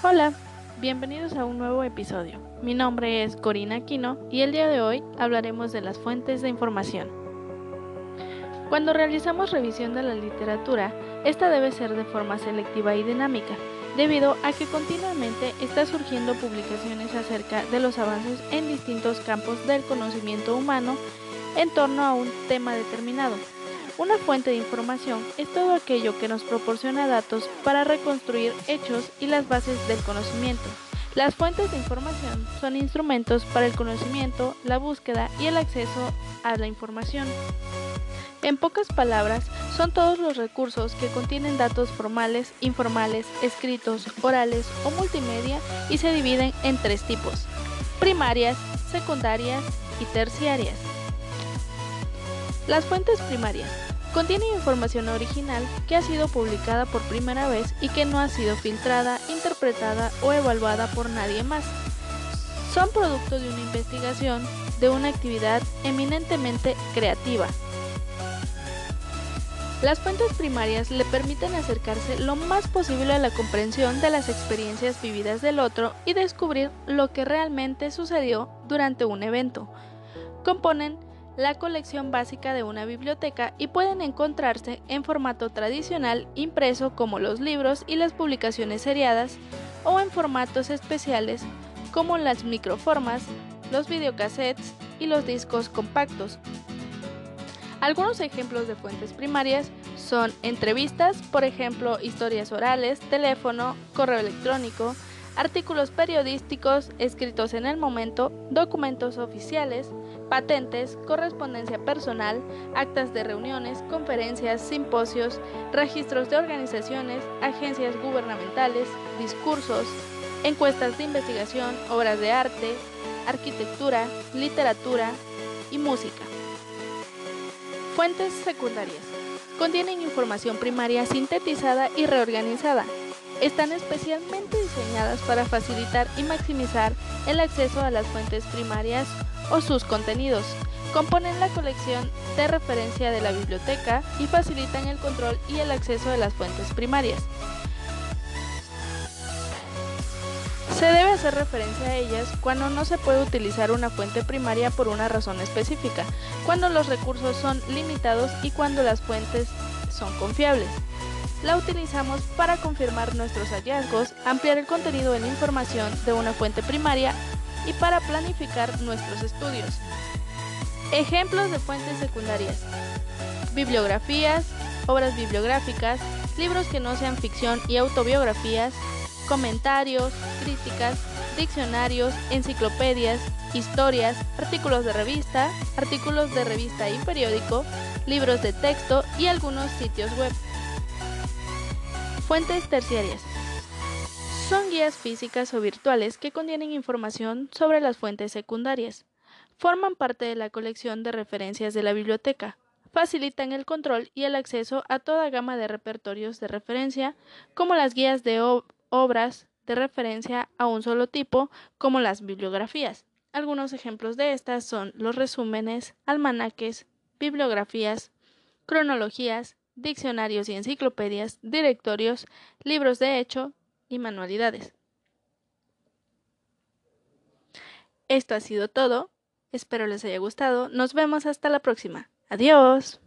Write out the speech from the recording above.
Hola, bienvenidos a un nuevo episodio. Mi nombre es Corina Aquino y el día de hoy hablaremos de las fuentes de información. Cuando realizamos revisión de la literatura, esta debe ser de forma selectiva y dinámica, debido a que continuamente está surgiendo publicaciones acerca de los avances en distintos campos del conocimiento humano en torno a un tema determinado. Una fuente de información es todo aquello que nos proporciona datos para reconstruir hechos y las bases del conocimiento. Las fuentes de información son instrumentos para el conocimiento, la búsqueda y el acceso a la información. En pocas palabras, son todos los recursos que contienen datos formales, informales, escritos, orales o multimedia y se dividen en tres tipos, primarias, secundarias y terciarias. Las fuentes primarias contienen información original que ha sido publicada por primera vez y que no ha sido filtrada, interpretada o evaluada por nadie más. Son producto de una investigación, de una actividad eminentemente creativa. Las fuentes primarias le permiten acercarse lo más posible a la comprensión de las experiencias vividas del otro y descubrir lo que realmente sucedió durante un evento. Componen la colección básica de una biblioteca y pueden encontrarse en formato tradicional impreso como los libros y las publicaciones seriadas o en formatos especiales como las microformas, los videocassettes y los discos compactos. Algunos ejemplos de fuentes primarias son entrevistas, por ejemplo, historias orales, teléfono, correo electrónico, artículos periodísticos escritos en el momento, documentos oficiales, patentes, correspondencia personal, actas de reuniones, conferencias, simposios, registros de organizaciones, agencias gubernamentales, discursos, encuestas de investigación, obras de arte, arquitectura, literatura y música. Fuentes secundarias. Contienen información primaria sintetizada y reorganizada. Están especialmente diseñadas para facilitar y maximizar el acceso a las fuentes primarias o sus contenidos. Componen la colección de referencia de la biblioteca y facilitan el control y el acceso de las fuentes primarias. Se debe hacer referencia a ellas cuando no se puede utilizar una fuente primaria por una razón específica, cuando los recursos son limitados y cuando las fuentes son confiables. La utilizamos para confirmar nuestros hallazgos, ampliar el contenido de la información de una fuente primaria y para planificar nuestros estudios. Ejemplos de fuentes secundarias. Bibliografías, obras bibliográficas, libros que no sean ficción y autobiografías, comentarios, críticas, diccionarios, enciclopedias, historias, artículos de revista, artículos de revista y periódico, libros de texto y algunos sitios web. Fuentes terciarias. Son guías físicas o virtuales que contienen información sobre las fuentes secundarias. Forman parte de la colección de referencias de la biblioteca. Facilitan el control y el acceso a toda gama de repertorios de referencia, como las guías de obras de referencia a un solo tipo, como las bibliografías. Algunos ejemplos de estas son los resúmenes, almanaques, bibliografías, cronologías, diccionarios y enciclopedias, directorios, libros de hecho y manualidades. Esto ha sido todo. Espero les haya gustado. Nos vemos hasta la próxima. Adiós.